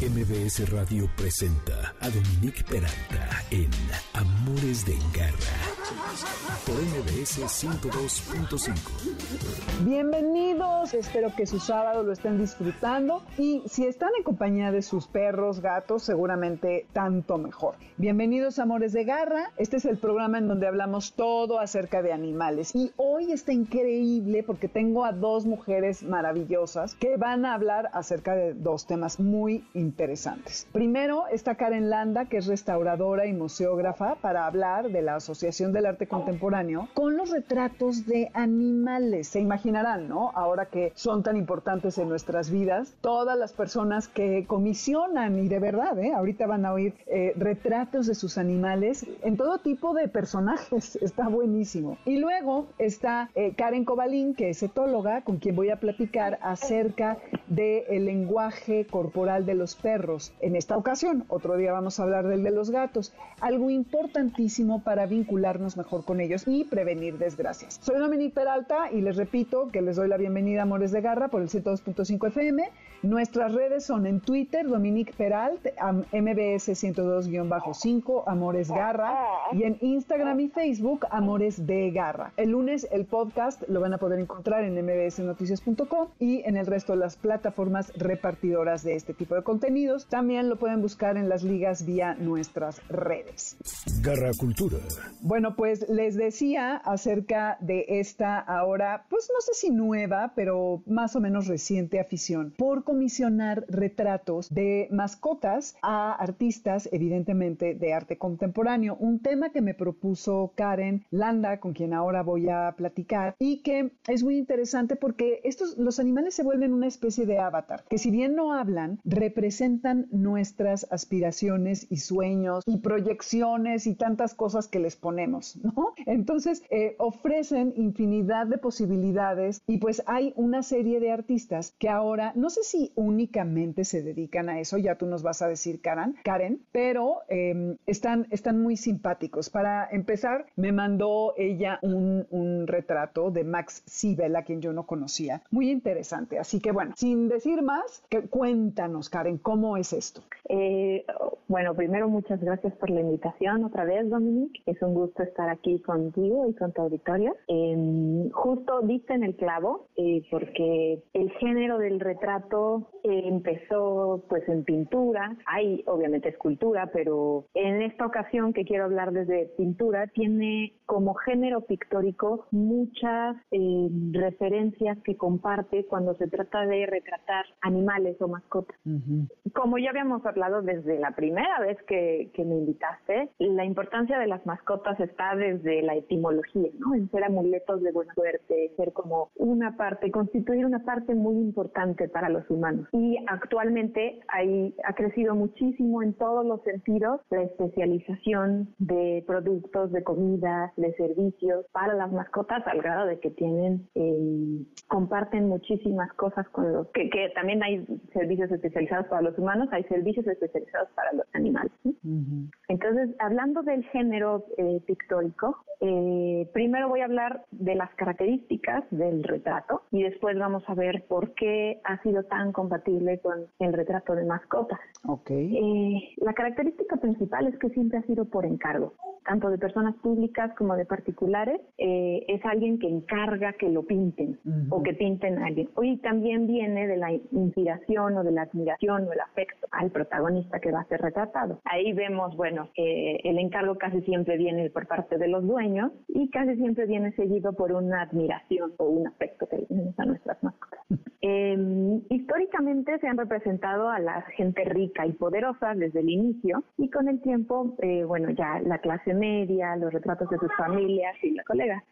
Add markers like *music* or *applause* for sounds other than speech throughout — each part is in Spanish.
MBS Radio presenta a Dominique Peralta en Amores de Garra por MBS 102.5. Bienvenidos, espero que su sábado lo estén disfrutando y si están en compañía de sus perros, gatos, seguramente tanto mejor. Bienvenidos Amores de Garra, este es el programa en donde hablamos todo acerca de animales y hoy está increíble porque tengo a dos mujeres maravillosas que van a hablar acerca de dos temas muy interesantes. Primero está Karen Landa, que es restauradora y museógrafa, para hablar de la Asociación del Arte Contemporáneo con los retratos de animales. Se imaginarán, ¿no? Ahora que son tan importantes en nuestras vidas, todas las personas que comisionan y de verdad, ¿eh? Ahorita van a oír eh, retratos de sus animales en todo tipo de personajes. *laughs* Está buenísimo. Y luego está eh, Karen Cobalín, que es etóloga, con quien voy a platicar acerca del lenguaje corporal de los perros. En esta ocasión, otro día vamos a hablar del de los gatos. Algo importantísimo para vincularnos mejor con ellos y prevenir desgracias. Soy Dominique Peralta y les repito que les doy la bienvenida a Amores de Garra por el 102.5 FM. Nuestras redes son en Twitter, Dominique Peralt, MBS 102-5, Amores Garra, y en Instagram y Facebook, Amores de Garra. El lunes el podcast lo van a poder encontrar en mbsnoticias.com y en el resto de las plataformas repartidoras de este tipo de contenidos. También lo pueden buscar en las ligas vía nuestras redes. Garra Cultura. Bueno, pues les decía acerca de esta ahora, pues no sé si nueva, pero más o menos reciente afición por comisionar retratos de mascotas a artistas, evidentemente, de arte contemporáneo. Un tema que me propuso Karen Landa, con quien ahora voy a platicar, y que es muy interesante porque estos, los animales se vuelven una especie de avatar, que si bien no hablan, representan nuestras aspiraciones y sueños y proyecciones y tantas cosas que les ponemos, ¿no? Entonces, eh, ofrecen infinidad de posibilidades y pues hay una serie de artistas que ahora, no sé si únicamente se dedican a eso, ya tú nos vas a decir, Karen, Karen pero em, están, están muy simpáticos. Para empezar, me mandó ella un, retrato de Max Sibel, a quien yo no conocía. Muy interesante. Así que bueno, sin decir más, que, cuéntanos, Karen, ¿cómo es esto? Eh, bueno, primero muchas gracias por la invitación otra vez, Dominique. Es un gusto estar aquí contigo y con tu auditorio. Em, justo diste en el clavo, eh, porque el género del retrato empezó pues en pintura, hay obviamente escultura, pero en esta ocasión que quiero hablar desde pintura, tiene como género pictórico muchas eh, referencias que comparte cuando se trata de retratar animales o mascotas. Como ya habíamos hablado desde la primera vez que, que me invitaste, la importancia de las mascotas está desde la etimología, ¿no? En ser amuletos de buena suerte, ser como una parte, constituir una parte muy importante para los humanos y actualmente hay, ha crecido muchísimo en todos los sentidos la especialización de productos, de comida, de servicios para las mascotas al grado de que tienen, eh, comparten muchísimas cosas con los, que, que, también hay servicios especializados para los humanos, hay servicios especializados para los animales. Entonces, hablando del género eh, pictórico, eh, primero voy a hablar de las características del retrato y después vamos a ver por qué ha sido tan compatible con el retrato de mascotas. Okay. Eh, la característica principal es que siempre ha sido por encargo, tanto de personas públicas como de particulares. Eh, es alguien que encarga que lo pinten o que pinten a alguien. Hoy también viene de la inspiración o de la admiración o el afecto al protagonista que va a ser retratado. Ahí vemos, bueno, el encargo casi siempre viene por parte de los dueños y casi siempre viene seguido por una admiración o un afecto que tenemos a nuestras mascotas. *laughs* Eh, históricamente se han representado a la gente rica y poderosa desde el inicio y con el tiempo, eh, bueno, ya la clase media, los retratos de sus familias y la colega.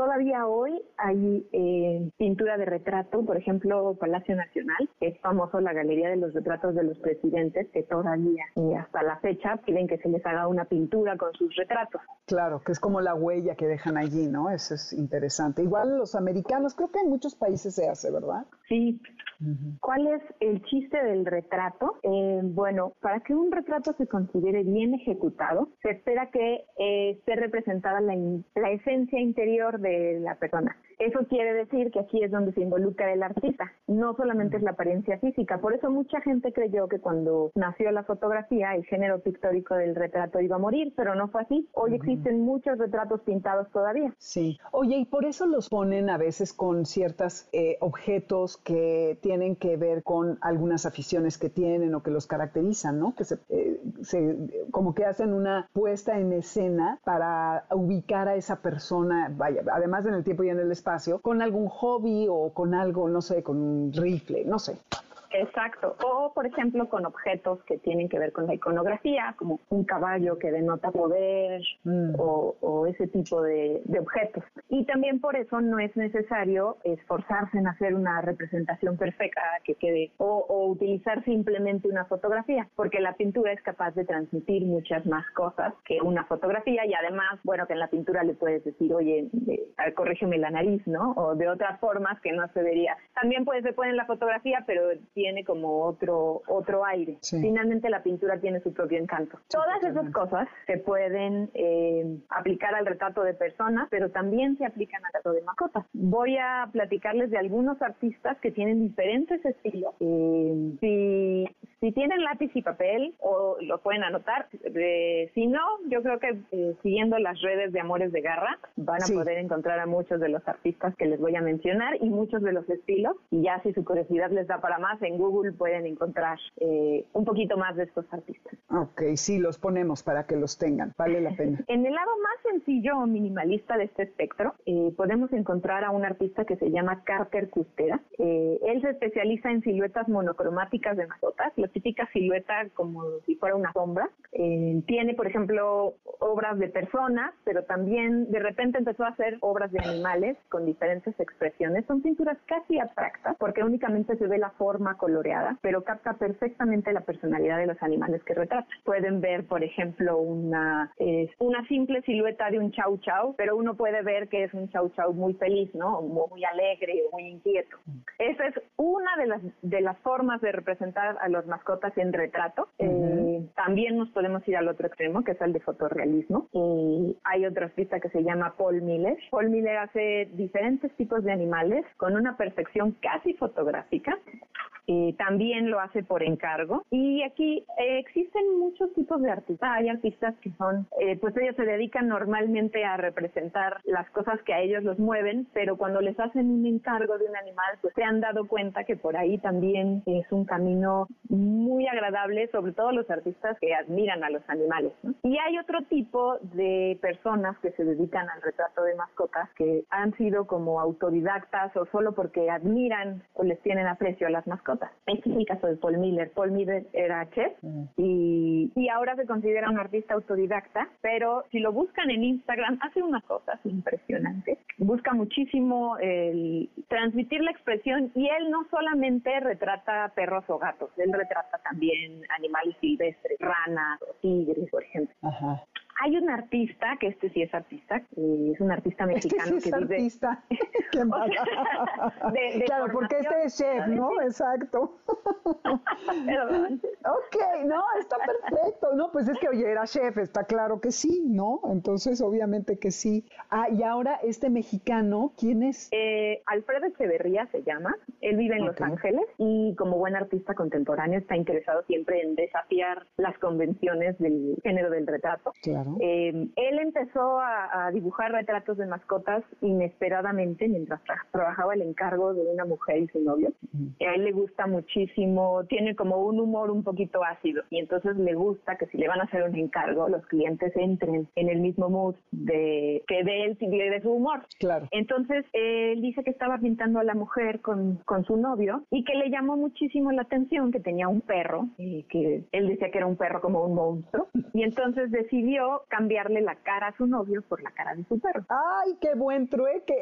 Todavía hoy hay eh, pintura de retrato, por ejemplo, Palacio Nacional, es famoso la Galería de los Retratos de los Presidentes, que todavía y hasta la fecha piden que se les haga una pintura con sus retratos. Claro, que es como la huella que dejan allí, ¿no? Eso es interesante. Igual los americanos, creo que en muchos países se hace, ¿verdad? Sí, ¿Cuál es el chiste del retrato? Eh, bueno, para que un retrato se considere bien ejecutado, se espera que eh, esté representada la, la esencia interior de la persona. Eso quiere decir que aquí es donde se involucra el artista, no solamente es la apariencia física. Por eso mucha gente creyó que cuando nació la fotografía, el género pictórico del retrato iba a morir, pero no fue así. Hoy existen muchos retratos pintados todavía. Sí. Oye, y por eso los ponen a veces con ciertos eh, objetos que tienen que ver con algunas aficiones que tienen o que los caracterizan, ¿no? Que se, eh, se como que hacen una puesta en escena para ubicar a esa persona, vaya, además en el tiempo y en el espacio con algún hobby o con algo, no sé, con un rifle, no sé. Exacto. O, por ejemplo, con objetos que tienen que ver con la iconografía, como un caballo que denota poder mm. o, ese tipo de, objetos. Y también por eso no es necesario esforzarse en hacer una representación perfecta que quede o, utilizar simplemente una fotografía, porque la pintura es capaz de transmitir muchas más cosas que una fotografía y además, bueno, que en la pintura le puedes decir, oye, corrígeme la nariz, ¿no? O de otras formas que no se vería. También puede ser en la fotografía, pero tiene como otro, otro aire. Finalmente la pintura tiene su propio encanto. Todas esas cosas se pueden eh, aplicar al retrato de personas, pero también se aplican al retrato de mascotas. Voy a platicarles de algunos artistas que tienen diferentes estilos. Eh, si, si tienen lápiz y papel, o lo pueden anotar. Eh, si no, yo creo que siguiendo las redes de Amores de Garra, van a poder encontrar a muchos de los artistas que les voy a mencionar y muchos de los estilos. Y ya si su curiosidad les da para más, en Google pueden encontrar eh, un poquito más de estos artistas. Ok, sí, los ponemos para que los tengan, vale la pena. *laughs* en el lado más sencillo o minimalista de este espectro, eh, podemos encontrar a un artista que se llama Carter Custera. Eh, él se especializa en siluetas monocromáticas de mascotas, típica silueta como si fuera una sombra. tiene, por ejemplo, obras de personas, pero también de repente empezó a hacer obras de animales con diferentes expresiones. Son pinturas casi abstractas porque únicamente se ve la forma coloreada, pero capta perfectamente la personalidad de los animales que retrata. Pueden ver, por ejemplo, una, una simple silueta de un chau chau, pero uno puede ver que es un chau chau muy feliz, ¿no? Muy alegre, muy inquieto. Esa es una de las, de las formas de representar a los mascotas en retrato. Eh, también nos podemos ir al otro extremo, que es el de fotorrealismo. Y hay otro artista que se llama Paul Miller. Paul Miller hace diferentes tipos de animales con una perfección casi fotográfica eh, también lo hace por encargo. Y aquí eh, existen muchos tipos de artistas. Hay artistas que son, eh, pues ellos se dedican normalmente a representar las cosas que a ellos los mueven, pero cuando les hacen un encargo de un animal, pues se han dado cuenta que por ahí también es un camino muy agradable, sobre todo los artistas que admiran a los animales. Y hay otro tipo de personas que se dedican al retrato de mascotas que han sido como autodidactas o solo porque admiran o les tienen aprecio a las mascotas este es el caso de Paul Miller. Paul Miller era chef y, y ahora se considera un artista autodidacta, pero si lo buscan en Instagram, hace unas cosas impresionantes. Busca muchísimo el transmitir la expresión y él no solamente retrata perros o gatos, él retrata también animales silvestres, ranas o tigres, por ejemplo. Hay un artista, que este sí es artista, es un artista este mexicano este sí es artista. *laughs* *laughs* Qué claro, porque este es chef, ¿no? Exacto. *laughs* Perdón. ok, no, está perfecto. No, pues es que, oye, era chef, está claro que sí, ¿no? Entonces, obviamente que sí. Ah, y ahora este mexicano, ¿quién es? Eh, Alfredo Echeverría se llama. Él vive en Los Ángeles y como buen artista contemporáneo está interesado siempre en desafiar las convenciones del género del retrato. Claro. Eh, él empezó a, dibujar retratos de mascotas inesperadamente mientras trabajaba el encargo de una mujer y su novio. A él le gusta muchísimo, tiene como un humor un poquito ácido y entonces le gusta que si le van a hacer un encargo, los clientes entren en el mismo mood de que de él y de su humor. Claro. Entonces él dice que estaba pintando a la mujer con, con su novio y que le llamó muchísimo la atención que tenía un perro, que él decía que era un perro como un monstruo y entonces decidió cambiarle la cara a su novio por la cara de su perro. ¡Ay, qué buen trueque!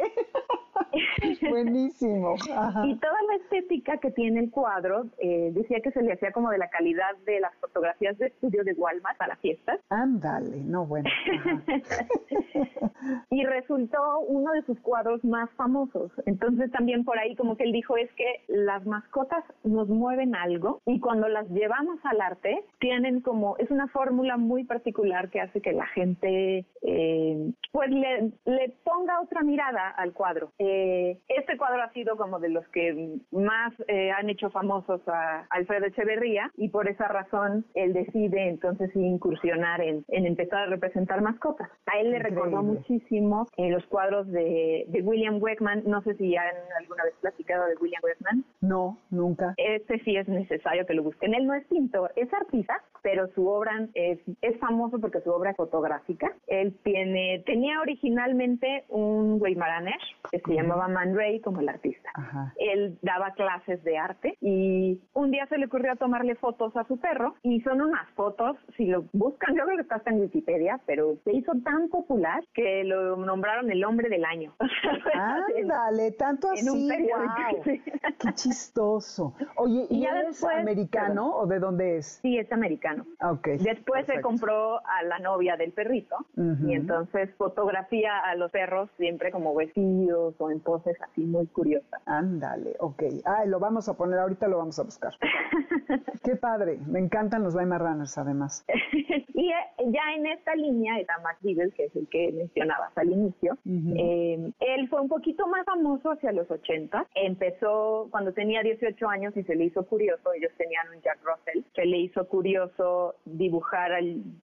*laughs* Buenísimo. Y toda la estética que tiene el cuadro, eh, decía que se le hacía como de la calidad de las fotografías de estudio de Walmart para fiestas. Ándale, no bueno. *laughs* y resultó uno de sus cuadros más famosos. Entonces también por ahí como que él dijo es que las mascotas nos mueven algo y cuando las llevamos al arte tienen como, es una fórmula muy particular que hace que la gente eh, pues le, le, ponga otra mirada al cuadro. Eh, este cuadro ha sido como de los que más eh, han hecho famosos a Alfredo Echeverría y por esa razón él decide entonces incursionar en, en empezar a representar mascotas. A él le recordó muchísimo los cuadros de, de William Wegman. No sé si han alguna vez platicado de William Wegman. No, nunca. Este sí es necesario que lo busquen. Él no es pintor, es artista, pero su obra es, es famoso porque su obra es fotográfica. Él tiene, tenía originalmente un Weimaraner que se llamaba Man Ray como el artista. Él daba clases de arte y un día se le ocurrió tomarle fotos a su perro y son unas fotos, si lo buscan, yo creo que está hasta en Wikipedia, pero se hizo tan popular que lo nombraron el hombre del año. *laughs* Ándale, tanto así. wow. *laughs* Qué chistoso. Oye, ¿y, ya es americano o de dónde es? Sí, es americano. Okay. Después se compró a la novia del perrito y entonces fotografía a los perros siempre como vestidos o en poses así muy curiosas. Ándale, ok. Ah, lo vamos a poner, ahorita lo vamos a buscar. *laughs* Qué padre, me encantan los Weimar Runners además. *laughs* y eh, ya en esta línea está Max que es el que mencionabas al inicio. Eh, él fue un poquito más famoso hacia los 80. Empezó cuando tenía 18 años y se le hizo curioso, ellos tenían un Jack Russell, se le hizo curioso dibujar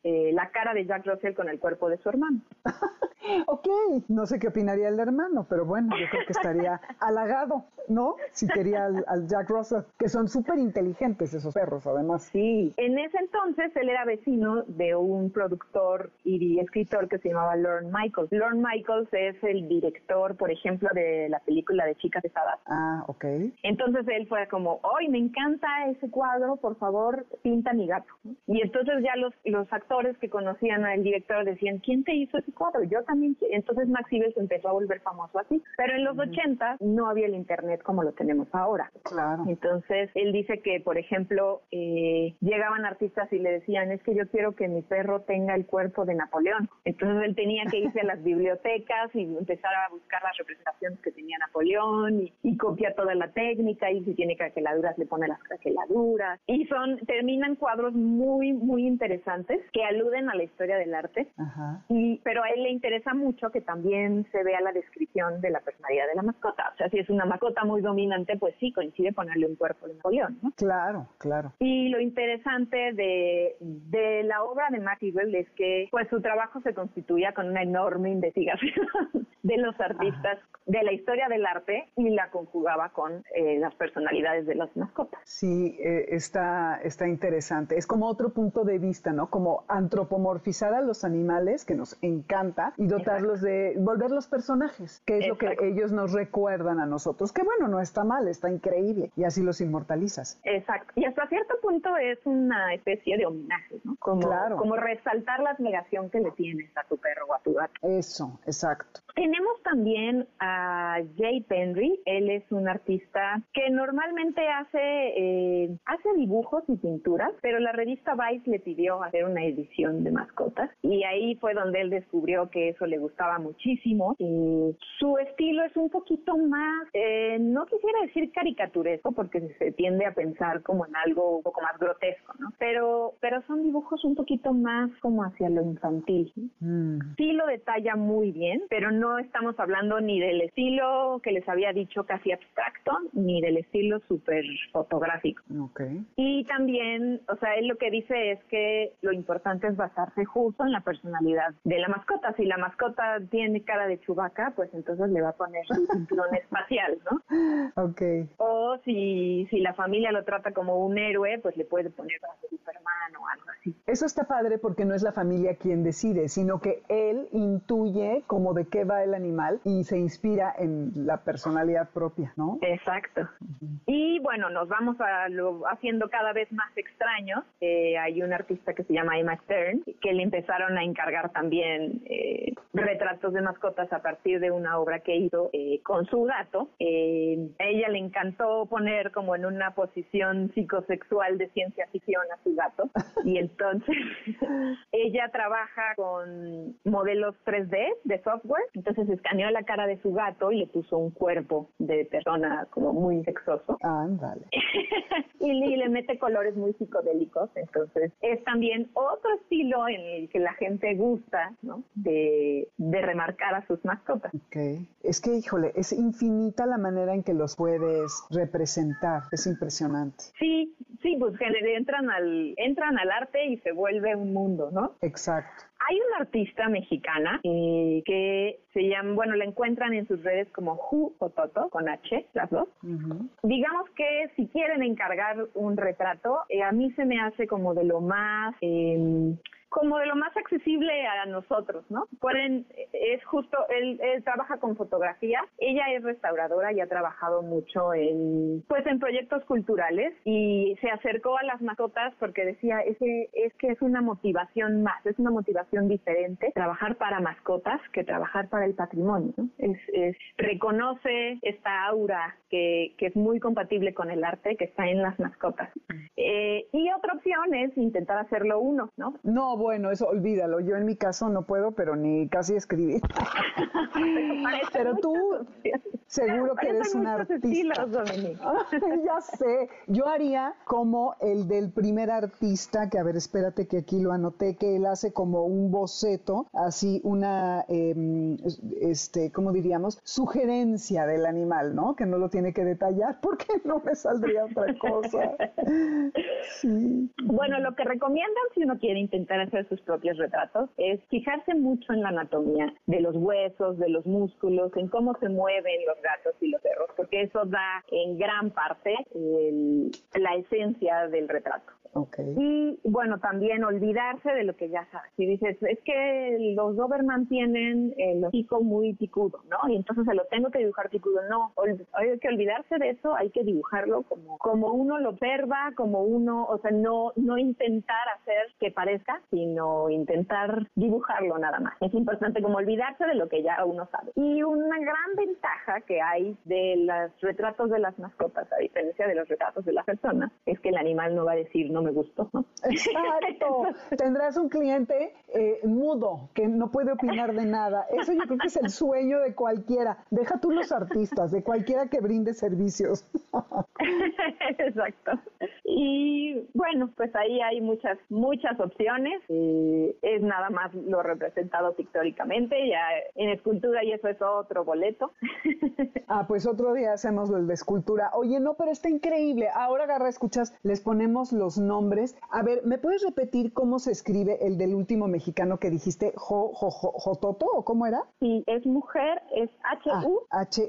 eh, la cara de Jack Russell con el cuerpo de su hermano. *laughs* ok, no sé qué opinaría el hermano, pero bueno, yo creo que estaría *laughs* halagado, ¿no? Si quería al, Jack Russell, que son súper inteligentes esos perros, además. Sí, en ese entonces él era vecino de un productor y escritor que se llamaba Lorne Michaels. Lorne Michaels es el director, por ejemplo, de la película de Chicas Pesadas. Ah, ok. Entonces él fue como, ¡ay, me encanta ese cuadro! Por favor, pinta mi gato. Y entonces ya los, los actores que conocían al director decían, ¿quién te hizo ese cuadro? Yo también. Entonces Max se empezó a volver famoso así. Pero en los 80 no había el internet como lo tenemos ahora. Claro. Entonces él dice que, por ejemplo, eh, llegaban artistas y le decían, es que yo quiero que mi perro tenga el cuerpo de Napoleón. Entonces él tenía que irse a las bibliotecas y empezar a buscar las representaciones que tenía Napoleón y, y copia toda la técnica y si tiene craqueladuras le pone las craqueladuras. Y son, terminan cuadros muy, muy interesantes que aluden a la historia del arte. Y, pero a él le interesa mucho que también se vea la descripción de la personalidad de la mascota. O sea, si es una mascota muy dominante, pues sí, coincide ponerle un cuerpo de Napoleón, ¿no? Claro, claro. Y lo interesante de, de la obra de Maxwell es que pues su trabajo se constituía con una enorme investigación *laughs* de los artistas de la historia del arte y la conjugaba con eh, las personalidades de las mascotas. Sí, eh, está, está interesante. Es como otro punto de vista, ¿no? Como antropomorfizar a los animales, que nos encanta, y dotarlos de, volver los personajes, que es lo que ellos nos recuerdan a nosotros. Que bueno, no está mal, está increíble, y así los inmortalizas. Exacto. Y hasta cierto punto es una especie de homenaje, ¿no? Como, claro. como resaltar la admiración que le tienes a tu perro o a tu gato. Eso, exacto. Tenemos también a Jay Penry. Él es un artista que normalmente hace, eh, hace dibujos y pinturas, pero la revista Vice le pidió hacer una edición de mascotas y ahí fue donde él descubrió que eso le gustaba muchísimo. Y su estilo es un poquito más, eh, no quisiera decir caricaturesco porque se tiende a pensar como en algo un poco más grotesco, ¿no? Pero, pero son dibujos un poquito más como hacia lo infantil. Mm. Sí lo detalla muy bien, pero no no estamos hablando ni del estilo que les había dicho casi abstracto, ni del estilo súper fotográfico. Okay. Y también, o sea, él lo que dice es que lo importante es basarse justo en la personalidad de la mascota. Si la mascota tiene cara de chubaca, pues entonces le va a poner su cinturón *laughs* espacial, ¿no? Ok. O si, si la familia lo trata como un héroe, pues le puede poner a Superman o algo así. Eso está padre porque no es la familia quien decide, sino que él intuye como de qué va el animal y se inspira en la personalidad propia, ¿no? Exacto. Y bueno, nos vamos a lo, haciendo cada vez más extraños. Eh, hay un artista que se llama Emma Stern, que le empezaron a encargar también eh, retratos de mascotas a partir de una obra que hizo eh, con su gato. a ella le encantó poner como en una posición psicosexual de ciencia ficción a su gato. Y *laughs* entonces *laughs* ella trabaja con modelos 3D de software. Entonces escaneó la cara de su gato y le puso un cuerpo de persona como muy sexoso. Ándale. *laughs* y, le mete colores muy psicodélicos. Entonces es también otro estilo en que la gente gusta, ¿no? De, de remarcar a sus mascotas. Ok. Es que, híjole, es infinita la manera en que los puedes representar. Es impresionante. Sí, sí, pues entran al, entran al arte y se vuelve un mundo, ¿no? Exacto. Hay una artista mexicana eh, que se llama, bueno, la encuentran en sus redes como Hu o Toto, con H, las dos. Digamos que si quieren encargar un retrato, eh, a mí se me hace como de lo más... Eh, como de lo más accesible a nosotros, ¿no? Pueden, es justo, él, él, trabaja con fotografía, ella es restauradora y ha trabajado mucho en, pues en proyectos culturales y se acercó a las mascotas porque decía, es que, es que es una motivación más, es una motivación diferente trabajar para mascotas que trabajar para el patrimonio, ¿no? Es, es, reconoce esta aura que, que, es muy compatible con el arte que está en las mascotas. Eh, y otra opción es intentar hacerlo uno, ¿no? No, bueno, eso olvídalo. Yo en mi caso no puedo, pero ni casi escribir. *laughs* pero tú seguro que eres un artista. *laughs* ya sé. Yo haría como el del primer artista, que a ver, espérate que aquí lo anoté, que él hace como un boceto, así una, eh, este, ¿cómo diríamos? Sugerencia del animal, ¿no? Que no lo tiene que detallar *laughs* porque no me saldría otra cosa. Sí. Bueno, lo que recomiendan si uno quiere intentar hacer sus propios retratos es fijarse mucho en la anatomía de los huesos, de los músculos, en cómo se mueven los gatos y los perros, porque eso da en gran parte la esencia del retrato. Y bueno, también olvidarse de lo que ya sabes. Si dices, es que los Doberman tienen el hocico muy picudo, ¿no? Y entonces se lo tengo que dibujar picudo. No, hay que olvidarse de eso, hay que dibujarlo como, como uno lo observa, como uno, o sea, no, no intentar hacer que parezca, sino intentar dibujarlo nada más. Es importante como olvidarse de lo que ya uno sabe. Y una gran ventaja que hay de los retratos de las mascotas, a diferencia de los retratos de las personas, es que el animal no va a decir no me gustó. *laughs* Exacto. *laughs* Tendrás un cliente eh, mudo que no puede opinar de nada. Eso yo creo que es el sueño de cualquiera. Deja tú los artistas, de cualquiera que brinde servicios. *laughs* Exacto. Y bueno, pues ahí hay muchas, muchas opciones. Eh, es nada más lo representado pictóricamente. Ya en escultura y eso es otro boleto. *laughs* ah, pues otro día hacemos el de escultura. Oye, no, pero está increíble. Ahora agarra, escuchas, les ponemos los nombres nombres. A ver, ¿me puedes repetir cómo se escribe el del último mexicano que dijiste, jo, jo, jo, Jototo o cómo era? Sí, es mujer, es H-U-H-O-T-O-T-O.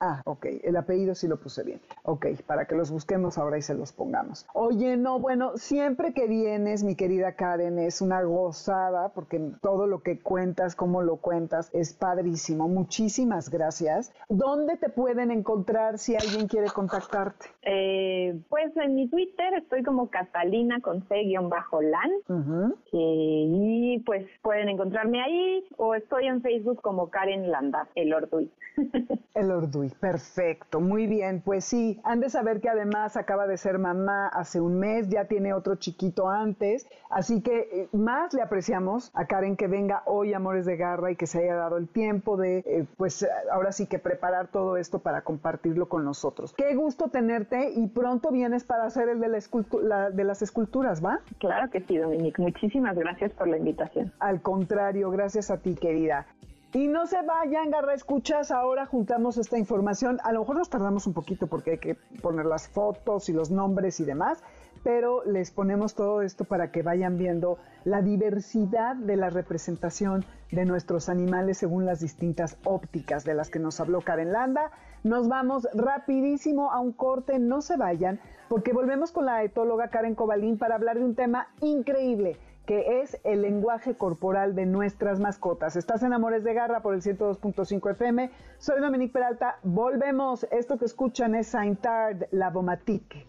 Ah, ok, el apellido sí lo puse bien. Ok, para que los busquemos ahora y se los pongamos. Oye, no, bueno, siempre que vienes, mi querida Karen, es una gozada porque todo lo que cuentas, cómo lo cuentas, es padrísimo. Muchísimas gracias. ¿Dónde te pueden encontrar si alguien quiere contactarte? Eh, pues en mi Twitter estoy como Catalina con C-LAN. Eh, y pues pueden encontrarme ahí o estoy en Facebook como Karen Landa, el Orduy. *laughs* el Orduy, perfecto, muy bien. Pues sí, han de saber que además acaba de ser mamá hace un mes, ya tiene otro chiquito antes, así que eh, más le apreciamos a Karen que venga hoy Amores de Garra y que se haya dado el tiempo de, eh, pues ahora sí que preparar todo esto para compartirlo con nosotros. Qué gusto tenerte y pronto vienes para hacer el de, la de las esculturas, ¿va? Claro que sí, Dominique. Muchísimas gracias por la invitación. Al contrario, gracias a ti, querida. Y no se vayan, Garra Escuchas, ahora juntamos esta información. A lo mejor nos tardamos un poquito porque hay que poner las fotos y los nombres y demás, pero les ponemos todo esto para que vayan viendo la diversidad de la representación de nuestros animales según las distintas ópticas de las que nos habló Karen Landa. Nos vamos rapidísimo a un corte, no se vayan, porque volvemos con la etóloga Karen Cobalín para hablar de un tema increíble que es el lenguaje corporal de nuestras mascotas. Estás en Amores de Garra por el 102.5 FM. Soy Dominique Peralta. Volvemos. Esto que escuchan es Saintard La Bomatique.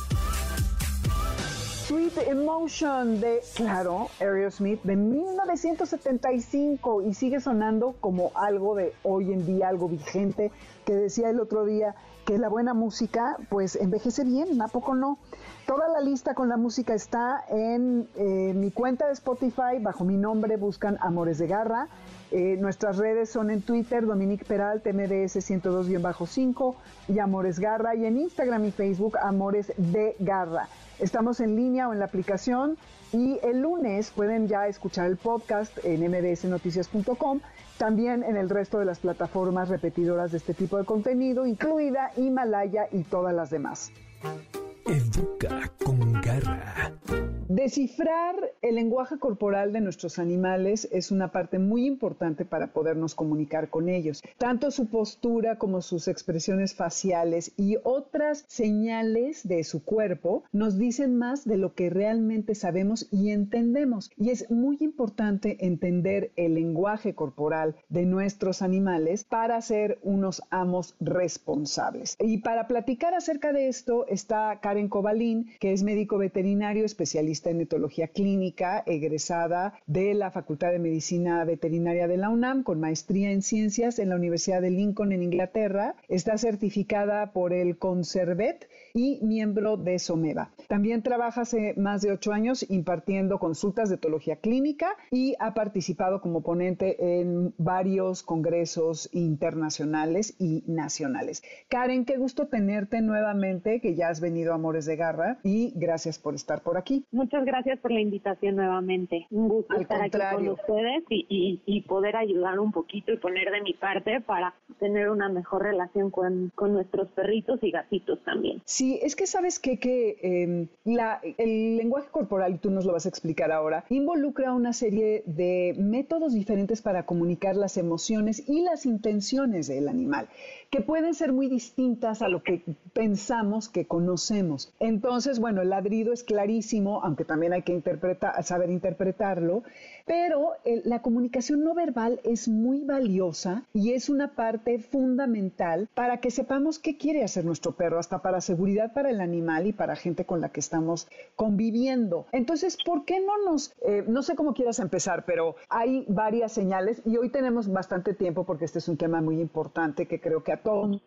Sweet Emotion de, claro, Aerosmith de 1975 y sigue sonando como algo de hoy en día, algo vigente, que decía el otro día que la buena música pues envejece bien, ¿a poco no? Toda la lista con la música está en eh, mi cuenta de Spotify, bajo mi nombre buscan Amores de Garra. Eh, nuestras redes son en Twitter, Dominique Peral, MDS 102-5 y Amores Garra, y en Instagram y Facebook, Amores de Garra. Estamos en línea o en la aplicación y el lunes pueden ya escuchar el podcast en mdsnoticias.com, también en el resto de las plataformas repetidoras de este tipo de contenido, incluida Himalaya y todas las demás. Educa con garra. Descifrar el lenguaje corporal de nuestros animales es una parte muy importante para podernos comunicar con ellos. Tanto su postura como sus expresiones faciales y otras señales de su cuerpo nos dicen más de lo que realmente sabemos y entendemos. Y es muy importante entender el lenguaje corporal de nuestros animales para ser unos amos responsables. Y para platicar acerca de esto está Karen Cobalín, que es médico veterinario especialista en etología clínica, egresada de la Facultad de Medicina Veterinaria de la UNAM, con maestría en ciencias en la Universidad de Lincoln en Inglaterra. Está certificada por el Conservet y miembro de SOMEVA. También trabaja hace más de ocho años impartiendo consultas de etología clínica y ha participado como ponente en varios congresos internacionales y nacionales. Karen, qué gusto tenerte nuevamente, que ya has venido a Amores de Garra y gracias por estar por aquí. Muchas gracias por la invitación nuevamente. Un gusto estar aquí con ustedes y, y, poder ayudar un poquito y poner de mi parte para tener una mejor relación con, con nuestros perritos y gatitos también. Sí, es que sabes que, que em, la, el lenguaje corporal, y tú nos lo vas a explicar ahora, involucra una serie de métodos diferentes para comunicar las emociones y las intenciones del animal, que pueden ser muy distintas a lo que pensamos que conocemos. Entonces, bueno, el ladrido es clarísimo, aunque también hay que interpretar, saber interpretarlo, pero la comunicación no verbal es muy valiosa y es una parte fundamental para que sepamos qué quiere hacer nuestro perro, hasta para seguridad para el animal y para gente con la que estamos conviviendo. Entonces, ¿por qué no nos, eh, no sé cómo quieras empezar, pero hay varias señales y hoy tenemos bastante tiempo porque este es un tema muy importante que creo que a todos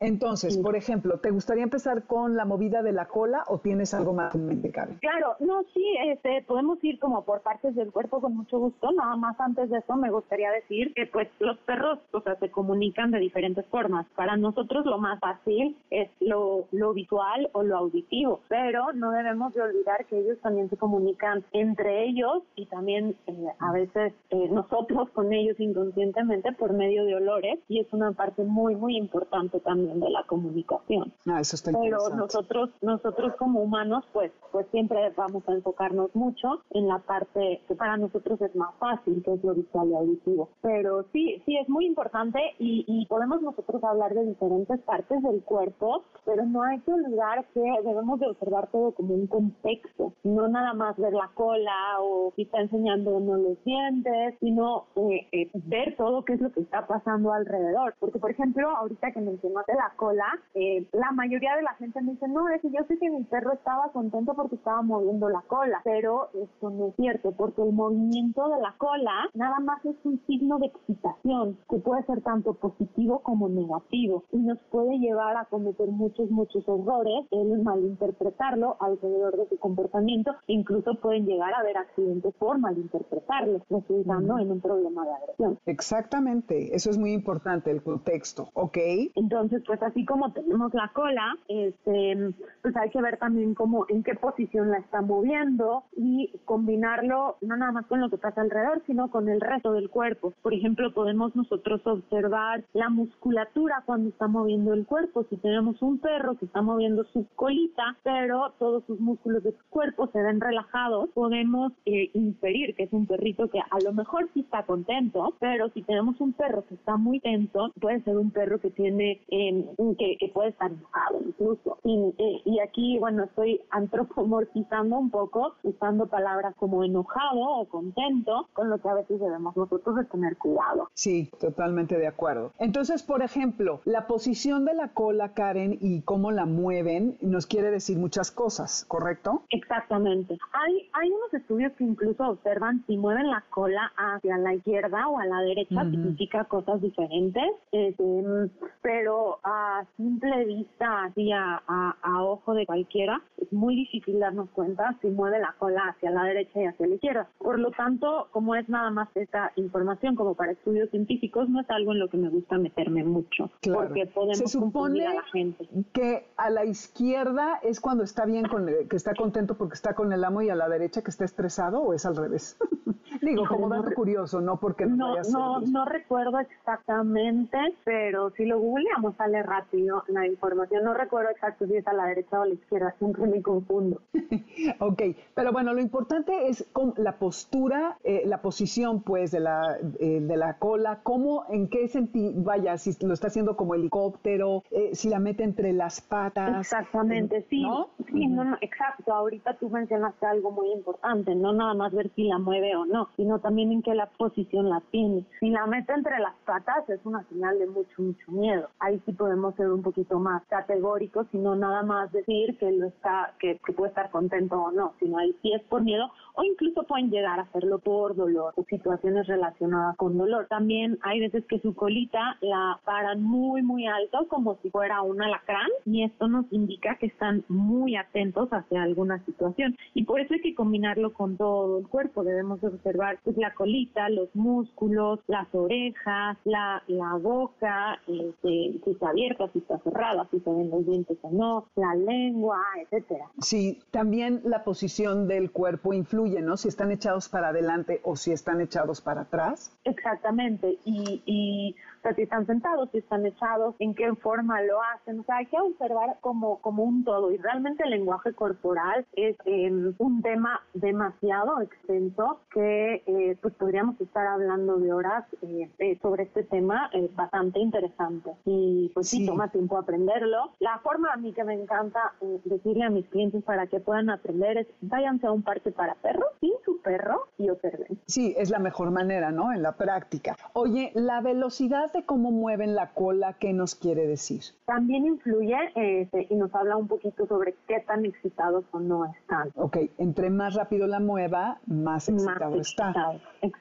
Entonces, por ejemplo, ¿te gustaría empezar con la movida de la cola o tienes algo más en mente, Karen? Claro, no, sí, este, podemos ir como por partes del cuerpo con mucho gusto. Nada más antes de eso me gustaría decir que pues los perros, o sea, se comunican de diferentes formas. Para nosotros lo más fácil es lo, lo visual o lo auditivo, pero no debemos de olvidar que ellos también se comunican entre ellos y también eh, a veces eh, nosotros con ellos inconscientemente por medio de olores y es una parte muy muy importante también de la comunicación. Ah, eso está pero nosotros nosotros como humanos pues pues siempre vamos a enfocarnos mucho en la parte que para nosotros es más fácil, que es lo visual y auditivo. Pero sí, sí, es muy importante y, y podemos nosotros hablar de diferentes partes del cuerpo, pero no hay que olvidar que debemos de observar todo como un contexto, no nada más ver la cola o si está enseñando o no los dientes, sino eh, eh, ver todo qué es lo que está pasando alrededor. Porque, por ejemplo, ahorita que mencionaste la cola, eh, la mayoría de la gente me dice, no, es que yo sé que mi perro estaba contento porque estaba moviendo la cola, pero esto no es cierto, porque el movimiento de la cola nada más es un signo de excitación, que puede ser tanto positivo como negativo, y nos puede llevar a cometer muchos, muchos errores, el malinterpretarlo alrededor de su comportamiento, incluso pueden llegar a haber accidentes por malinterpretarlo, resultando en un problema de agresión. Exactamente, eso es muy importante, el contexto, ¿ok? Entonces, pues así como tenemos la cola, este, pues hay que ver también cómo, en qué posición la está moviendo y combinarlo no nada más con que pasa alrededor, sino con el resto del cuerpo. Por ejemplo, podemos nosotros observar la musculatura cuando está moviendo el cuerpo. Si tenemos un perro que está moviendo su colita, pero todos sus músculos de su cuerpo se ven relajados, podemos eh, inferir que es un perrito que a lo mejor sí está contento, pero si tenemos un perro que está muy tenso, puede ser un perro que tiene, eh, que, que, puede estar enojado incluso. Y, eh, y aquí, bueno, estoy *laughs* antropomorfizando un poco, usando palabras como enojado o contento, con lo que a veces debemos nosotros de tener cuidado. Sí, totalmente de acuerdo. Entonces, por ejemplo, la posición de la cola, Karen, y cómo la mueven, nos quiere decir muchas cosas, ¿correcto? Exactamente. Hay, hay unos estudios que incluso observan si mueven la cola hacia la izquierda o a la derecha, significa cosas diferentes, este, pero a simple vista, así a, a ojo de cualquiera, es muy difícil darnos cuenta si mueve la cola hacia la derecha y hacia la izquierda. Por lo tanto, como es nada más esta información como para estudios científicos, no es algo en lo que me gusta meterme mucho, porque podemos Se supone a la gente. Que a la izquierda es cuando está bien, con que está contento porque está con el amo y a la derecha que está estresado o es al revés. *laughs* Digo, como dato curioso, no porque no, no, no recuerdo exactamente, pero si lo googleamos sale rápido la información. No recuerdo exacto si es a la derecha o a la izquierda, siempre me confundo. *laughs* ok, pero bueno, lo importante es la postura, eh, la posición pues de la, eh, de la cola, cómo, en qué sentido, vaya, si lo está haciendo como helicóptero, eh, si la mete entre las patas. Exactamente, sí, sí, no, no, exacto. Ahorita tú mencionaste algo muy importante, no nada más ver si la mueve o no, sino también en qué la posición la tiene. Si la mete entre las patas es una señal de mucho, mucho miedo. Ahí sí podemos ser un poquito más categóricos, sino nada más decir que lo está, que, que puede estar contento o no, sino ahí sí es por miedo o incluso pueden llegar a hacerlo por dolor o situaciones relacionadas con dolor. También hay veces que su colita la paran muy, muy alto como si fuera un alacrán y esto nos indica que están muy atentos hacia alguna situación y por eso hay que combinarlo con todo el cuerpo. Debemos observar pues, la colita, los músculos, las orejas, la, la boca, este, si está abierta, si está cerrada, si se ven los dientes o no, la lengua, etcétera. Sí, también la posición del cuerpo influye, Si están echados para adelante o si están echados para atrás. Exactamente, y o sea, si están sentados, si están echados, en qué forma lo hacen. O sea, hay que observar como, como un todo. Y realmente el lenguaje corporal es em, un tema demasiado extenso que eh, pues podríamos estar hablando de horas eh, eh, sobre este tema bastante interesante. Y pues sí. toma tiempo aprenderlo. La forma a mí que me encanta decirle a mis clientes para que puedan aprender es váyanse a un parque para perros sin su perro y observen. Sí, es la mejor manera, ¿no? En la práctica. Oye, la velocidad de cómo mueven la cola, ¿qué nos quiere decir? También influye este, y nos habla un poquito sobre qué tan excitados o no están. Ok, entre más rápido la mueva, más excitado, está.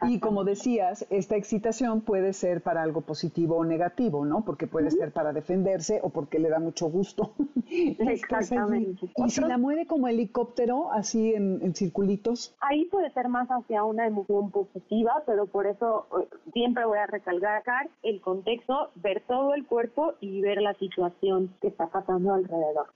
Y como decías, esta excitación puede ser para algo positivo o negativo, ¿no? Porque puede ser para defenderse o porque le da mucho gusto. *laughs* Exactamente. ¿Y si la mueve como helicóptero, así en, en, circulitos? Ahí puede ser más hacia una emoción positiva, pero por eso eh, siempre voy a recalcar el contexto, ver todo el cuerpo y ver la situación que está pasando alrededor.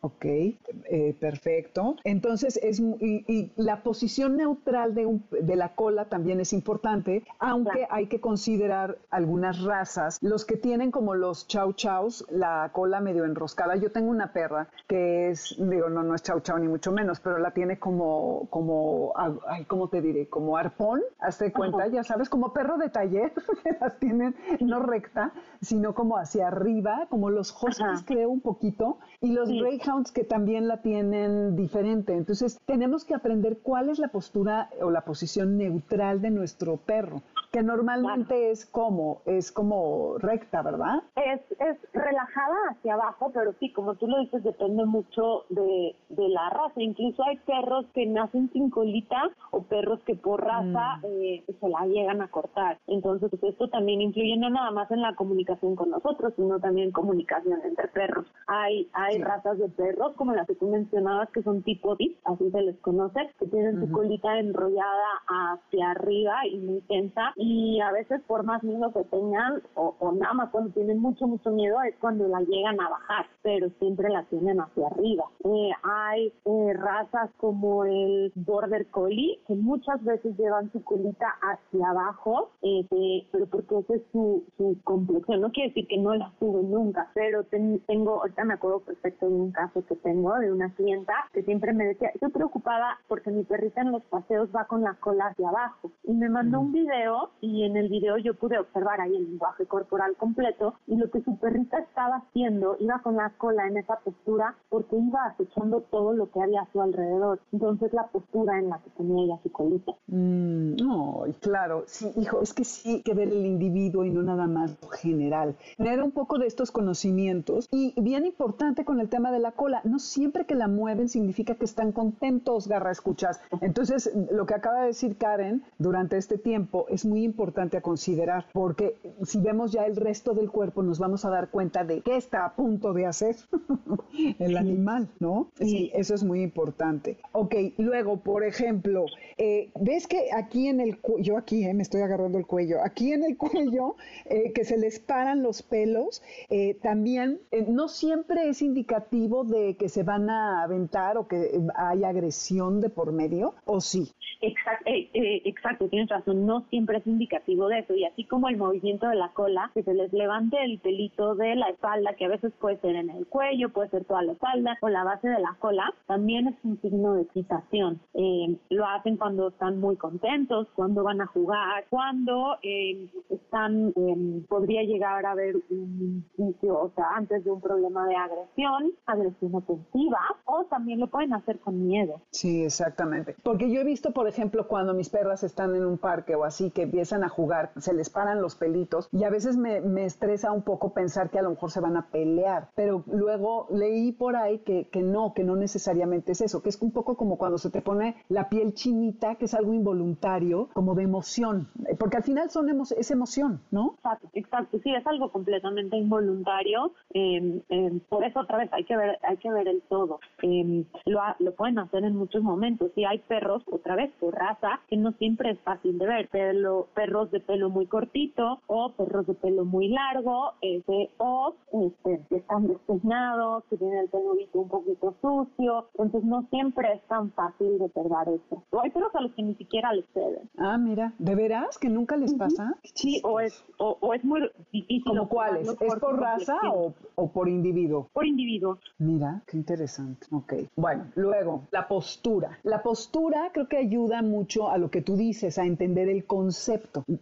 Ok, eh, perfecto. Entonces, es y, la posición neutral de, de, la cola también es importante, aunque hay que considerar algunas razas, los que tienen como los chau chaus, la cola medio enroscada. Yo tengo una perra que es, digo, no, no es chau chau ni mucho menos, pero la tiene como, como, ay, ¿cómo te diré? Como arpón, hazte cuenta, ya sabes, como perro de taller, *laughs* las tienen *laughs* no recta, sino como hacia arriba, como los huskies creo un poquito, y los greyhounds que también la tienen diferente. Entonces tenemos que aprender cuál es la postura o la posición neutral de nuestro perro. Que normalmente es como, es como recta, ¿verdad? Es, es relajada hacia abajo, pero sí, como tú lo dices, depende mucho de, de la raza. Incluso hay perros que nacen sin colita o perros que por raza mm. eh, se la llegan a cortar. Entonces, pues, esto también influye no nada más en la comunicación con nosotros, sino también en comunicación entre perros. Hay, hay razas de perros, como las que tú mencionabas, que son tipo DIP, así se les conoce, que tienen su colita enrollada hacia arriba y muy tensa. Y a veces, por más miedo que tengan, o, o nada más cuando tienen mucho, mucho miedo, es cuando la llegan a bajar, pero siempre la tienen hacia arriba. Eh, hay eh, razas como el Border Collie, que muchas veces llevan su colita hacia abajo, eh, pero porque esa es su, su complexión. No quiere decir que no la suben nunca, pero tengo, ahorita me acuerdo perfecto de un caso que tengo de una clienta que siempre me decía, estoy preocupada porque mi perrita en los paseos va con la cola hacia abajo. Y me mandó un video y en el video yo pude observar ahí el lenguaje corporal completo y lo que su perrita estaba haciendo, iba con la cola en esa postura porque iba acechando todo lo que había a su alrededor. Entonces la postura en la que tenía ella su colita. Mm, no, claro, sí, hijo, es que sí que ver el individuo y no nada más lo general. Tener un poco de estos conocimientos y bien importante con el tema de la cola, no siempre que la mueven significa que están contentos, garra escuchas. Entonces, lo que acaba de decir Karen durante este tiempo es muy importante a considerar porque si vemos ya el resto del cuerpo nos vamos a dar cuenta de qué está a punto de hacer *laughs* el animal, ¿no? Sí, eso es muy importante. Ok, luego, por ejemplo, eh, ves que aquí en el cuello, yo aquí eh, me estoy agarrando el cuello, aquí en el *laughs* cuello, eh, que se les paran los pelos, también no siempre es indicativo de que se van a aventar o que hay agresión de por medio, ¿o sí? Exacto, exacto, tienes razón, no siempre es indicativo de eso. Y así como el movimiento de la cola, que se les levante el pelito de la espalda, que a veces puede ser en el cuello, puede ser toda la espalda o la base de la cola, también es un signo de excitación. Eh, lo hacen cuando están muy contentos, cuando van a jugar, cuando eh, están, eh, podría llegar a haber un inicio, o sea, antes de un problema de agresión, agresión ofensiva, o también lo pueden hacer con miedo. Sí, exactamente. Porque yo he visto, por ejemplo, cuando mis perras están en un parque o así, que empiezan a jugar, se les paran los pelitos y a veces me, me estresa un poco pensar que a lo mejor se van a pelear, pero luego leí por ahí que, que no, que no necesariamente es eso, que es un poco como cuando se te pone la piel chinita, que es algo involuntario, como de emoción, porque al final son es emoción, ¿no? Exacto, exacto, sí, es algo completamente involuntario, em, em, por eso otra vez hay que ver, hay que ver el todo. Em, lo, lo pueden hacer en muchos momentos, y hay perros, otra vez, por raza, que no siempre es fácil de ver, perros de pelo muy cortito o perros de pelo muy largo, o este, que están despeinados, que tienen el pelo un poquito sucio, entonces no siempre es tan fácil de perder eso. O hay perros a los que ni siquiera les ceden. Ah, mira, ¿de veras que nunca les pasa? Sí, o es, o, es muy difícil. ¿Cómo cuáles? ¿Es por, raza o, o, por individuo? Por individuo. Mira, qué interesante. Ok, bueno, luego, la postura. La postura creo que ayuda mucho a lo que tú dices, a entender el concepto,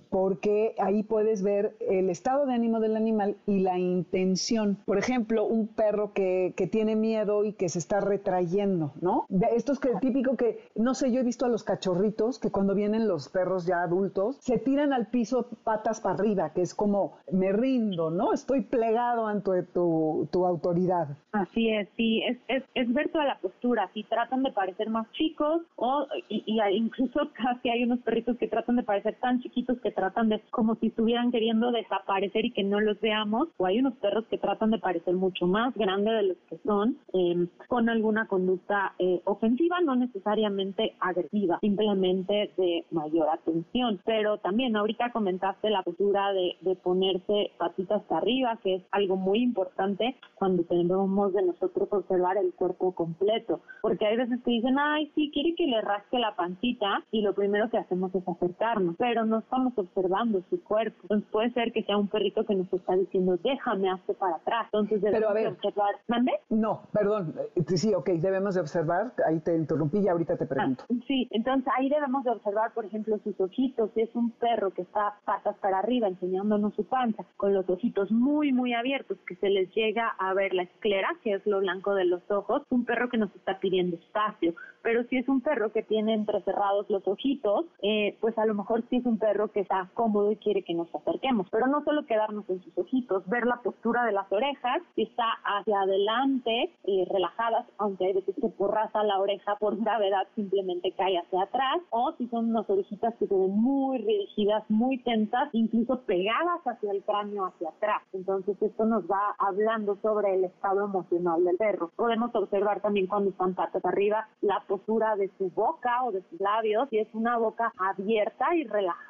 porque ahí puedes ver el estado de ánimo del animal y la intención. Por ejemplo, un perro que, que tiene miedo y que se está retrayendo, ¿no? Esto es que típico que, no sé, yo he visto a los cachorritos que cuando vienen los perros ya adultos, se tiran al piso patas para arriba, que es como, me rindo, ¿no? Estoy plegado ante tu, tu autoridad. Así es, sí, es, es, ver toda la postura, si tratan de parecer más chicos o y incluso *laughs* casi hay unos perritos que tratan de parecer tan chiquitos que tratan de como si estuvieran queriendo desaparecer y que no los veamos, o hay unos perros que tratan de parecer mucho más grandes de los que son, Em, con alguna conducta eh, ofensiva, no necesariamente agresiva, simplemente de mayor atención. Pero también ahorita comentaste la postura de, de ponerse patitas arriba, que es algo muy importante cuando tenemos de nosotros observar el cuerpo completo, porque hay veces que dicen, ay, sí, quiere que le rasque la pancita y lo primero que hacemos es acercarnos, pero no estamos observando su cuerpo. Entonces puede ser que sea un perrito que nos está diciendo, déjame, hazte para atrás. Entonces debemos observar. ¿Mande? No, perdón, eh, sí, ok, debemos de observar, ahí te interrumpí y ahorita te pregunto. Ah, sí, entonces ahí debemos de observar, por ejemplo, sus ojitos, si es un perro que está patas para arriba enseñándonos su panza, con los ojitos muy, muy abiertos, que se les llega a ver la esclera, que es lo blanco de los ojos, un perro que nos está pidiendo espacio, pero si es un perro que tiene entrecerrados los ojitos, eh, pues a lo mejor sí es un perro que está cómodo y quiere que nos acerquemos. Pero no solo quedarnos en sus ojitos, ver la postura de las orejas, si está hacia adelante, eh, relajadas, aunque hay veces que porraza la oreja por gravedad simplemente cae hacia atrás, o si son unas orejitas que se ven muy rígidas, muy tensas, incluso pegadas hacia el cráneo, hacia atrás. Entonces esto nos va hablando sobre el estado emocional del perro. Podemos observar también cuando están patas arriba la postura de su boca o de sus labios. Si es una boca abierta y relajada,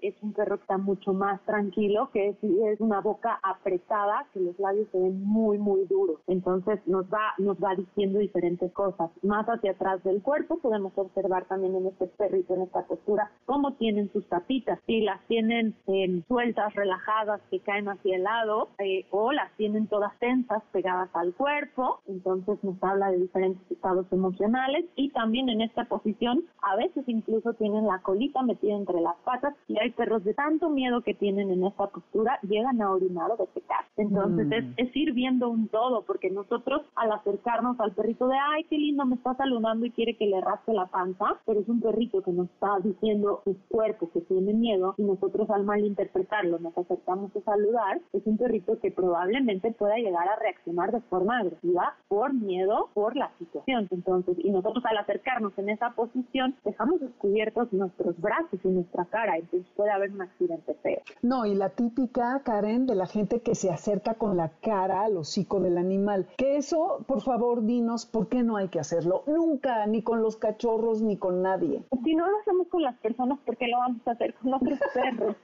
es un perro que está mucho más tranquilo que si es una boca apretada, que los labios se ven muy, muy duros. Entonces nos va, nos va diciendo diferentes cosas. Más hacia atrás del cuerpo podemos observar también en este perrito, en esta postura, cómo tienen sus tapitas. Si las tienen eh, sueltas, relajadas, que caen hacia el lado, eh, o las tienen todas tensas, pegadas al cuerpo, entonces nos habla de diferentes estados emocionales y también en esta posición a veces incluso tienen la colita metida entre las patas y hay perros de tanto miedo que tienen en esta postura llegan a orinar o defecar. Entonces es, mm. es, ir viendo un todo porque nosotros al acercarnos al perrito de ay qué lindo me está saludando y quiere que le rasque la panza, pero es un perrito que nos está diciendo su cuerpo que tiene miedo y nosotros al malinterpretarlo nos acercamos a saludar, es un perrito que probablemente pueda llegar a reaccionar de forma agresiva por miedo, por la situación. Entonces, y nosotros al acercarnos en esa posición, dejamos descubiertos nuestros brazos y nuestra cara, entonces puede haber un accidente feo. No, y la típica, Karen, de la gente que se acerca con la cara al hocico del animal, que eso, por favor, dinos, ¿por qué no hay que hacerlo? Nunca, ni con los cachorros, ni con nadie. Si no lo hacemos con las personas, ¿por qué lo vamos a hacer con otros *laughs* perros?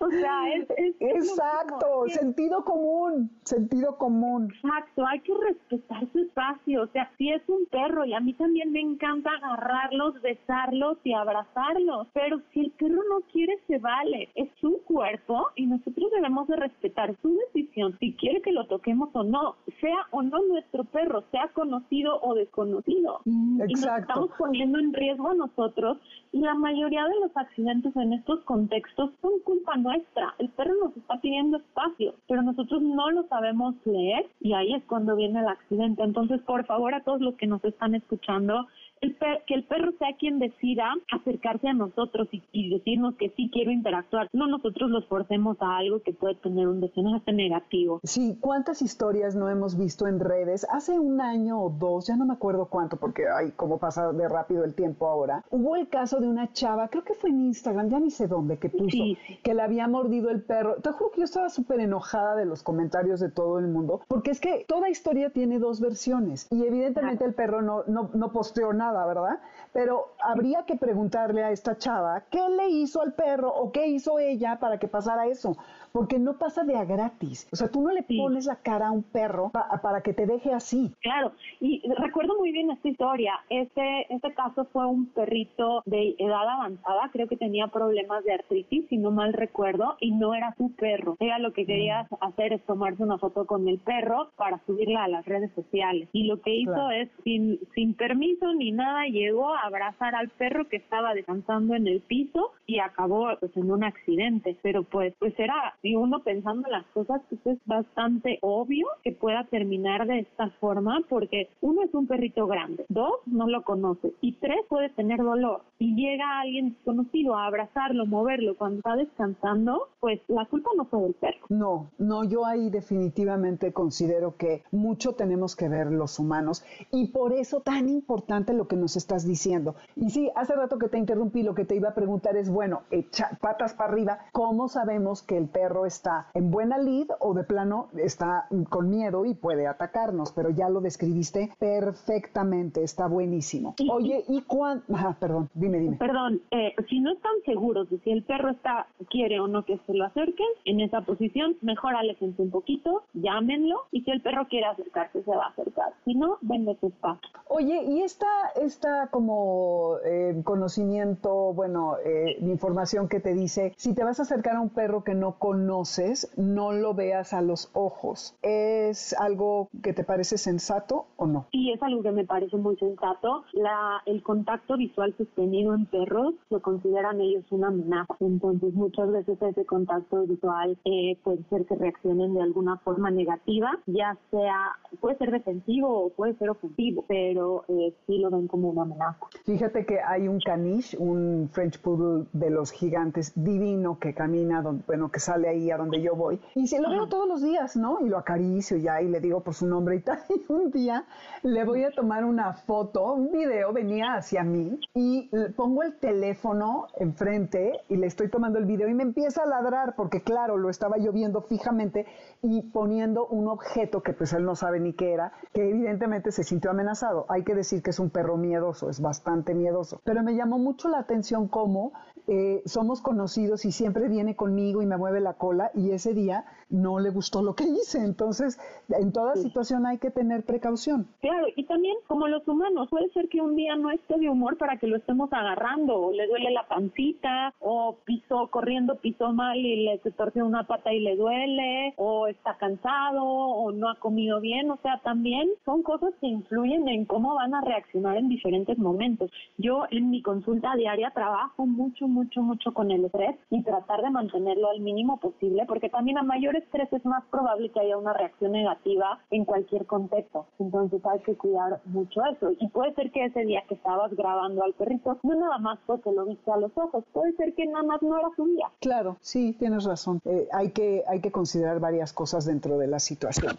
o sea, es... Exacto, sentido común, sentido común. Exacto, hay que respetar su espacio, o sea, si es un perro y a mí también me encanta agarrarlos, besarlos y abrazarlos, pero si el perro no quiere, se vale, es su cuerpo y nosotros debemos de respetar su decisión, si quiere que lo toquemos o no, sea o no nuestro perro, sea conocido o desconocido. Mm, exacto. Y nos estamos poniendo en riesgo a nosotros y la mayoría de los accidentes en estos contextos son culpa nuestra. El perro nos está pidiendo espacio, pero nosotros no lo sabemos leer y ahí es cuando viene el accidente. Entonces, por favor, a todos los que nos están escuchando, que el perro sea quien decida acercarse a nosotros y, decirnos que sí quiero interactuar, no nosotros los forcemos a algo que puede tener un desenlace negativo. Sí, ¿cuántas historias no hemos visto en redes? Hace un año o dos, ya no me acuerdo cuánto, porque ay, cómo pasa de rápido el tiempo ahora. Hubo el caso de una chava, creo que fue en Instagram, ya ni sé dónde, que puso que le había mordido el perro. Te juro que yo estaba súper enojada de los comentarios de todo el mundo, porque es que toda historia tiene dos versiones y evidentemente el perro no, no, no posteó nada ¿verdad? Pero habría que preguntarle a esta chava qué le hizo al perro o qué hizo ella para que pasara eso porque no pasa de a gratis. O sea, tú no le pones la cara a un perro para que te deje así. Claro, y recuerdo muy bien esta historia. Este, este caso fue un perrito de edad avanzada, creo que tenía problemas de artritis, si no mal recuerdo, y no era su perro. Ella lo que quería mm. hacer es tomarse una foto con el perro para subirla a las redes sociales. Y lo que hizo es, sin, sin permiso ni nada, llegó a abrazar al perro que estaba descansando en el piso y acabó pues en un accidente. Pero pues, pues era y uno pensando las cosas, pues es bastante obvio que pueda terminar de esta forma porque uno es un perrito grande, dos, no lo conoce y tres, puede tener dolor. Y llega alguien desconocido a abrazarlo, moverlo cuando está descansando, pues la culpa no fue del perro. No, no, yo ahí definitivamente considero que mucho tenemos que ver los humanos y por eso tan importante lo que nos estás diciendo. Y sí, hace rato que te interrumpí, lo que te iba a preguntar es, bueno, echa patas para arriba, ¿cómo sabemos que el perro está en buena lid o de plano está con miedo y puede atacarnos, pero ya lo describiste perfectamente, está buenísimo. Oye, ¿y cuándo? perdón, dime, dime. Perdón, eh, si no están seguros de si el perro está quiere o no que se lo acerquen, en esa posición, mejor aléjense un poquito, llámenlo y si el perro quiere acercarse, se va a acercar. Si no, denle su espacio. Oye, ¿y esta, esta como eh, conocimiento, bueno, eh, información que te dice, si te vas a acercar a un perro que no conoce, conoces, no lo veas a los ojos. ¿Es algo que te parece sensato o no? Sí, es algo que me parece muy sensato. La, el contacto visual sostenido en perros lo consideran ellos una amenaza. Entonces, muchas veces ese contacto visual eh, puede ser que reaccionen de alguna forma negativa, ya sea, puede ser defensivo o puede ser ofensivo, pero eh, sí lo ven como una amenaza. Fíjate que hay un caniche, un French Poodle de los gigantes divino que camina, bueno, que sale ahí a donde yo voy. Y lo veo todos los días, ¿no? Y lo acaricio ya y le digo por su nombre y tal. *laughs* Y un día le voy a tomar una foto, un video, venía hacia mí y pongo el teléfono enfrente y le estoy tomando el video y me empieza a ladrar porque claro, lo estaba yo viendo fijamente y poniendo un objeto que pues él no sabe ni qué era, que evidentemente se sintió amenazado. Hay que decir que es un perro miedoso, es bastante miedoso. Pero me llamó mucho la atención cómo eh, somos conocidos y siempre viene conmigo y me mueve la cola y ese día no le gustó lo que hice. Entonces, en toda situación hay que tener precaución. Claro, y también como los humanos, puede ser que un día no esté de humor para que lo estemos agarrando, o le duele la pancita, o pisó corriendo, pisó mal y le se torció una pata y le duele, o está cansado, o no ha comido bien. O sea, también son cosas que influyen en cómo van a reaccionar en diferentes momentos. Yo en mi consulta diaria trabajo mucho, mucho, mucho con el estrés y tratar de mantenerlo al mínimo posible, porque también a mayor estrés es más probable que haya una reacción negativa en cualquier contexto. Entonces hay que cuidar mucho eso. Y puede ser que ese día que estabas grabando al perrito, no nada más porque lo viste a los ojos, puede ser que nada más no era su día. Claro, sí, tienes razón. Eh, hay, que, hay que considerar varias cosas dentro de la situación.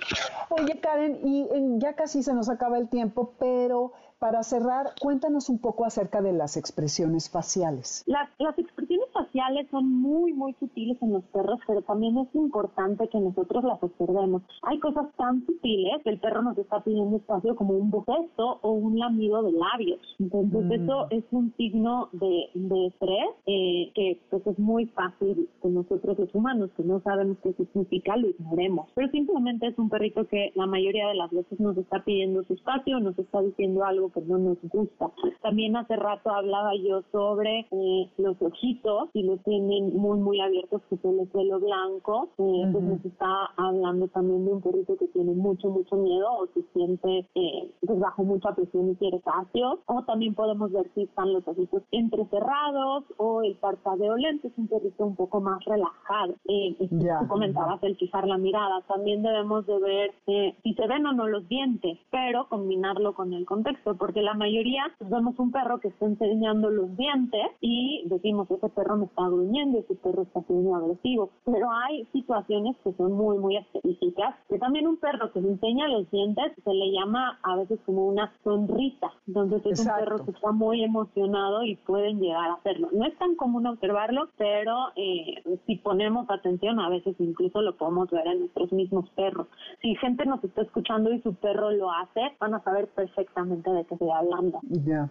Oye, Karen, y ya casi se nos acaba el tiempo, pero para cerrar, cuéntanos un poco acerca de las expresiones faciales. Las, las expresiones faciales son muy, muy sutiles en los perros, pero también es importante que nosotros las observemos. Hay cosas tan sutiles que el perro nos está pidiendo espacio como un boceto o un lamido de labios. Entonces mm. eso es un signo de, de estrés eh, que pues es muy fácil que nosotros los humanos que no sabemos qué significa lo ignoremos. Pero simplemente es un perrito que la mayoría de las veces nos está pidiendo su espacio, nos está diciendo algo que no nos gusta. También hace rato hablaba yo sobre eh, los ojitos, si los tienen muy, muy abiertos, que se les pelo blanco, eh, pues nos está hablando también de un perrito que tiene mucho, mucho miedo o se siente eh, pues bajo mucha presión y quiere espacio. O también podemos ver si están los ojitos entrecerrados o el parpadeo lento, es un perrito un poco más relajado. Eh, Tú comentabas el fijar la mirada. También debemos de ver si se ven o no los dientes, pero combinarlo con el contexto porque la mayoría pues, vemos un perro que está enseñando los dientes y decimos, ese perro me está gruñendo, ese perro está siendo agresivo. Pero hay situaciones que son muy, muy específicas, que también un perro que enseña los dientes se le llama a veces como una sonrisa. Entonces es un perro que está muy emocionado y pueden llegar a hacerlo. No es tan común observarlo, pero eh, si ponemos atención, a veces incluso lo podemos ver en nuestros mismos perros. Si gente nos está escuchando y su perro lo hace, van a saber perfectamente de estoy hablando. Ya.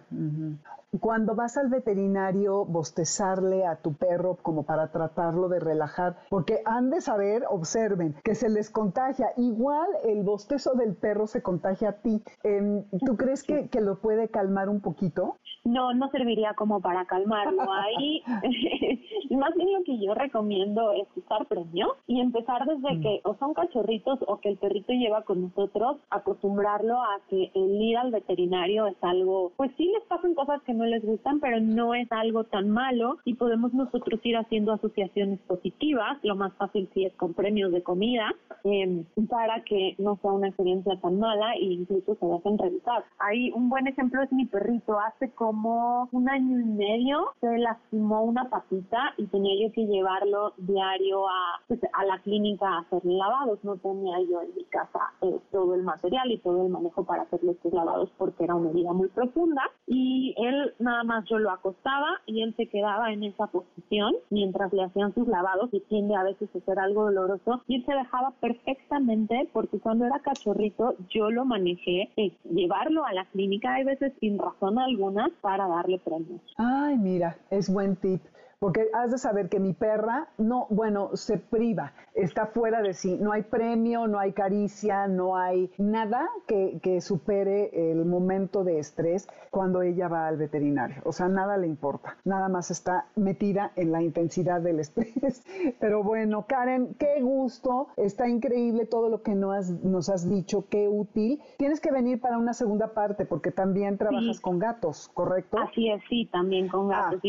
Cuando vas al veterinario, bostezarle a tu perro como para tratarlo de relajar, porque han de saber, observen, que se les contagia. Igual el bostezo del perro se contagia a ti. Em, ¿Tú crees que, que lo puede calmar un poquito? No, no serviría como para calmarlo. Ahí, *laughs* más bien lo que yo recomiendo es usar premio y empezar desde mm. que o son cachorritos o que el perrito lleva con nosotros, acostumbrarlo a que el ir al veterinario es algo, pues sí les pasan cosas que no les gustan, pero no es algo tan malo y podemos nosotros ir haciendo asociaciones positivas. Lo más fácil sí es con premios de comida em, para que no sea una experiencia tan mala e incluso se dejen revisar. Ahí un buen ejemplo es mi perrito. Hace como un año y medio se lastimó una patita y tenía yo que llevarlo diario a, pues, a la clínica a hacerle lavados. No tenía yo en mi casa eh, todo el material y todo el manejo para hacerle estos lavados porque era una herida muy profunda y él nada más yo lo acostaba y él se quedaba en esa posición mientras le hacían sus lavados y tiende a veces a ser algo doloroso y él se dejaba perfectamente porque cuando era cachorrito yo lo manejé es llevarlo a la clínica hay veces sin razón alguna para darle premios. Ay, mira, es buen tip porque has de saber que mi perra, no, bueno, se priva, está fuera de sí, no hay premio, no hay caricia, no hay nada que, que supere el momento de estrés cuando ella va al veterinario. O sea, nada le importa, nada más está metida en la intensidad del estrés. *laughs* Pero bueno, Karen, qué gusto, está increíble todo lo que nos has, nos has dicho, qué útil. Tienes que venir para una segunda parte porque también trabajas con gatos, ¿correcto? Así es, sí, también con ah. gatos.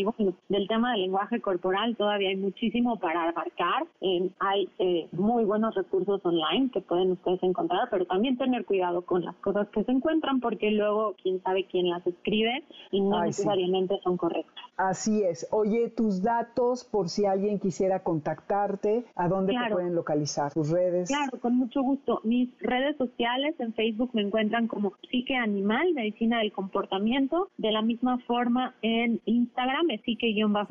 del tema del lenguaje corporal todavía hay muchísimo para abarcar. Eh, hay eh, muy buenos recursos online que pueden ustedes encontrar, pero también tener cuidado con las cosas que se encuentran porque luego quién sabe quién las escribe y no necesariamente son correctas. Así es. Oye, tus datos por si alguien quisiera contactarte, ¿a dónde te pueden localizar? ¿Tus redes? Claro, con mucho gusto. Mis redes sociales en Facebook me encuentran como Psique Animal, Medicina del Comportamiento. De la misma forma en Instagram es Psique-Animal,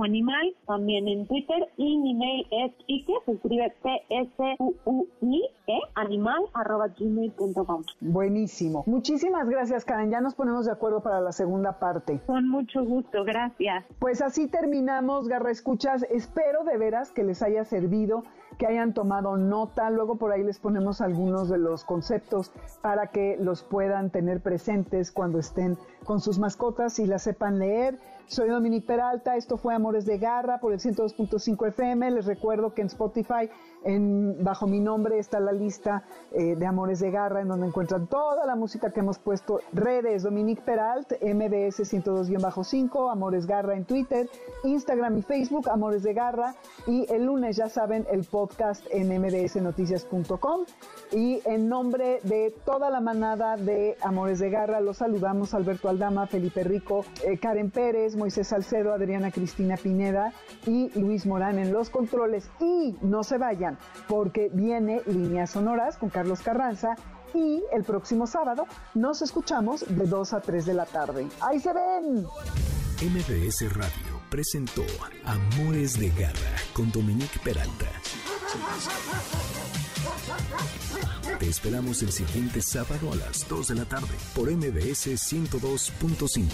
también en Twitter y mi mail es Psique, se escribe P-S-U-U-I-E, animal, arroba gmail.com. Buenísimo. Muchísimas gracias, Karen. Ya nos ponemos de acuerdo para la segunda parte. Con mucho gusto, gracias. Pues así terminamos, Garra Escuchas. Espero de veras que les haya servido, que hayan tomado nota. Luego por ahí les ponemos algunos de los conceptos para que los puedan tener presentes cuando estén con sus mascotas y las sepan leer. Soy Dominique Peralta, esto fue Amores de Garra por el 102.5 FM. Les recuerdo que en Spotify bajo mi nombre está la lista eh, de Amores de Garra, en donde encuentran toda la música que hemos puesto. Redes, Dominique Peralt, MBS 102-5, Amores Garra en Twitter, Instagram y Facebook, Amores de Garra. Y el lunes, ya saben, el podcast en mbsnoticias.com. Y en nombre de toda la manada de Amores de Garra, los saludamos Alberto Aldama, Felipe Rico, eh, Karen Pérez, Moisés Salcedo, Adriana Cristina Pineda y Luis Morán en los controles. Y no se vayan porque viene Líneas Sonoras con Carlos Carranza y el próximo sábado nos escuchamos de 2 a 3 de la tarde. ¡Ahí se ven! MBS Radio presentó Amores de Garra con Dominique Peralta. Te esperamos el siguiente sábado a las 2 de la tarde por MBS 102.5.